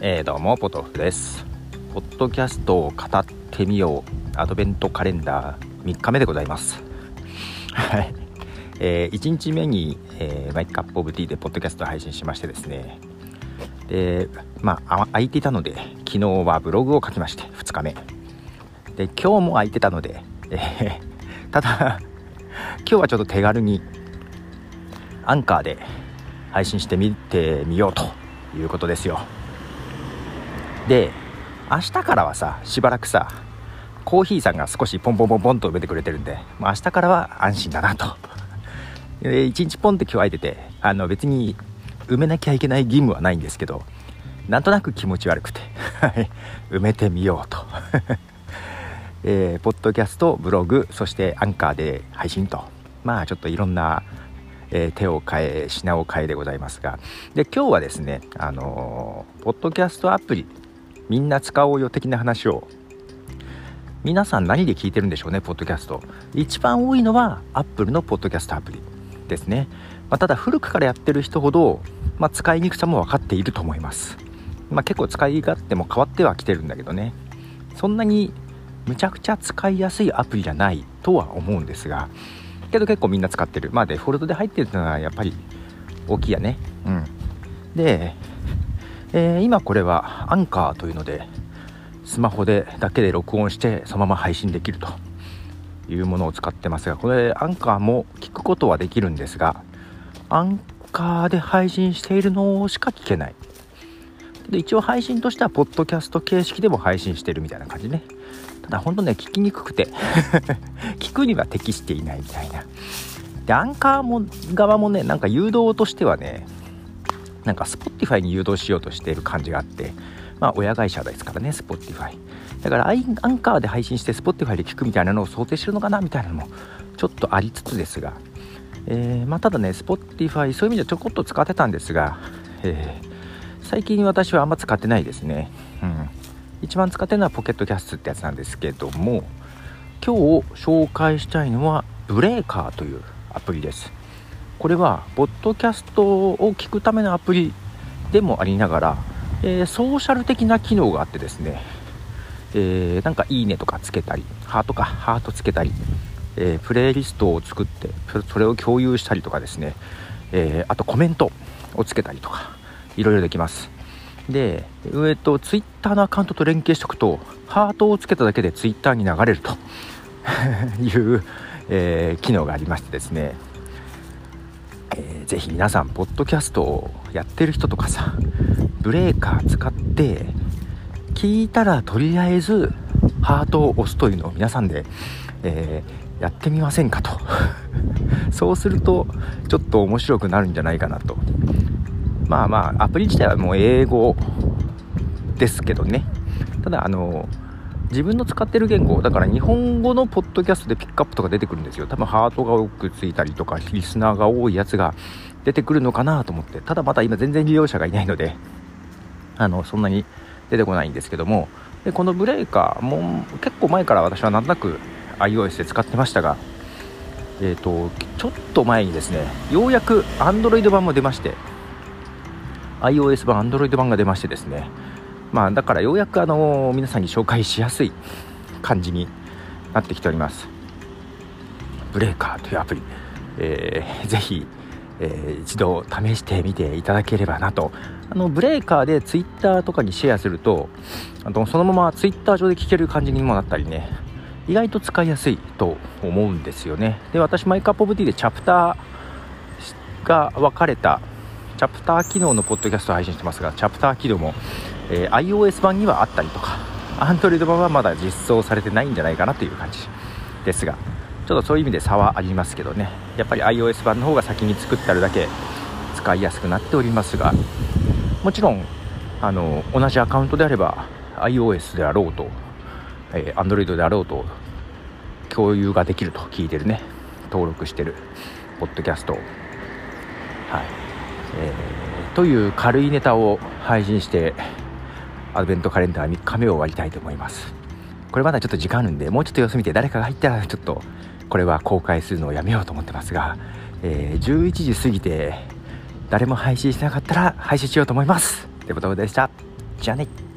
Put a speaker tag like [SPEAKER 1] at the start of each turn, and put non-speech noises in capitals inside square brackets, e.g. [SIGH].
[SPEAKER 1] えー、どうもポトフです。ポッドキャストを語ってみよう。アドベントカレンダー3日目でございます。はい、えー、1日目に、えー、マイカップオブティーでポッドキャストを配信しましてですね。でまあ空いていたので昨日はブログを書きまして2日目。で今日も空いてたので、えー、ただ今日はちょっと手軽にアンカーで配信してみてみようということですよ。で明日からはさしばらくさコーヒーさんが少しポンポンポンポンと埋めてくれてるんで、まあ、明日からは安心だなと。[LAUGHS] で1日ポンって今日空いててあの別に埋めなきゃいけない義務はないんですけどなんとなく気持ち悪くて [LAUGHS] 埋めてみようと。[LAUGHS] えー、ポッドキャストブログそしてアンカーで配信と。まあちょっといろんなえー、手を変え品を変えでございますが。で今日はですねあのー、ポッドキャストアプリみんな使おうよ的な話を。皆さん何で聞いてるんでしょうねポッドキャスト。一番多いのはアップルのポッドキャストアプリですね、まあ、ただ古くからやってる人ほど、まあ、使いにくさも分かっていると思います、まあ、結構使い勝手も変わってはきてるんだけどね。そんなにむちゃくちゃ使いやすいアプリじゃないとは思うんですがけど結構みんな使ってる。まあデフォルトで入ってるのはやっぱり大きいやね。うん。で、えー、今これはアンカーというのでスマホでだけで録音してそのまま配信できるというものを使ってますがこれアンカーも聞くことはできるんですがアンカーで配信しているのしか聞けない。で一応配信としてはポッドキャスト形式でも配信してるみたいな感じね。ただほんとね聞きにくくて [LAUGHS] 聞くには適していないみたいな。でアンカーも側もねなんか誘導としてはねなんか Spotify に誘導しようとしている感じがあってまあ親会社ですからね Spotify だからアンカーで配信して Spotify で聞くみたいなのを想定してるのかなみたいなのもちょっとありつつですが、えー、まあ、ただね Spotify そういう意味ではちょこっと使ってたんですが、えー、最近私はあんま使ってないですね。うん。一番使ってるのはポケットキャストってやつなんですけども今日紹介したいのはブレーカーというアプリです。これはポッドキャストを聞くためのアプリでもありながら、えー、ソーシャル的な機能があってですね、えー、なんかいいねとかつけたりハートかハートつけたり、えー、プレイリストを作ってそれを共有したりとかですね、えあとコメントをつけたりとかいろいろできます。で、えっと、ツイッターのアカウントと連携しておくと、ハートをつけただけでツイッターに流れるという、え、機能がありましてですね、えー、ぜひ皆さん、ポッドキャストをやってる人とかさ、ブレーカー使って、聞いたらとりあえずハートを押すというのを皆さんで、えー、やってみませんかと。[LAUGHS] そうするとちょっと面白くなるんじゃないかなと。まあまあアプリ自体はもう英語ですけどね。ただあの自分の使ってる言語だから日本語のポッドキャストでピックアップとか出てくるんですよ。多分ハートが多くついたりとかリスナーが多いやつが出てくるのかなと思って。ただまだ今全然利用者がいないのであのそんなに出てこないんですけども。でこのブレーカーも結構前から私はなんとなく iOS で使ってましたがえーと、とちょっと前にですねようやく Android 版も出まして iOS 版 Android 版が出ましてですねまあだからようやくあの皆さんに紹介しやすい感じになってきております。ブレーカーというアプリ、えー、ぜひ、えー、一度試してみていただければなと。あのブレーカーで Twitter とかにシェアするとあのそのまま Twitter 上で聞ける感じにもなったりね。意外と使いやすいと思うんですよね。で私マイクアップオブティでチャプターが分かれたチャプター機能のポッドキャストを配信してますがチャプター機能も、えー、iOS 版にはあったりとか Android 版はまだ実装されてないんじゃないかなという感じ。ですがちょっとそういう意味で差はありますけどね。やっぱり iOS 版の方が先に作ってあるだけ使いやすくなっておりますがもちろんあの同じアカウントであれば iOS であろうと、えー、Android であろうと共有ができると聞いてるね。登録してるポッドキャストはい。えー、という軽いネタを配信してアドベントカレンダー3日目を終わりたいと思います。これまだちょっと時間あるんでもうちょっと様子見て誰かが入ったらちょっとこれは公開するのをやめようと思ってますが、えー、11時過ぎて誰も配信してなかったら配信しようと思います。ってことでした。じゃあね。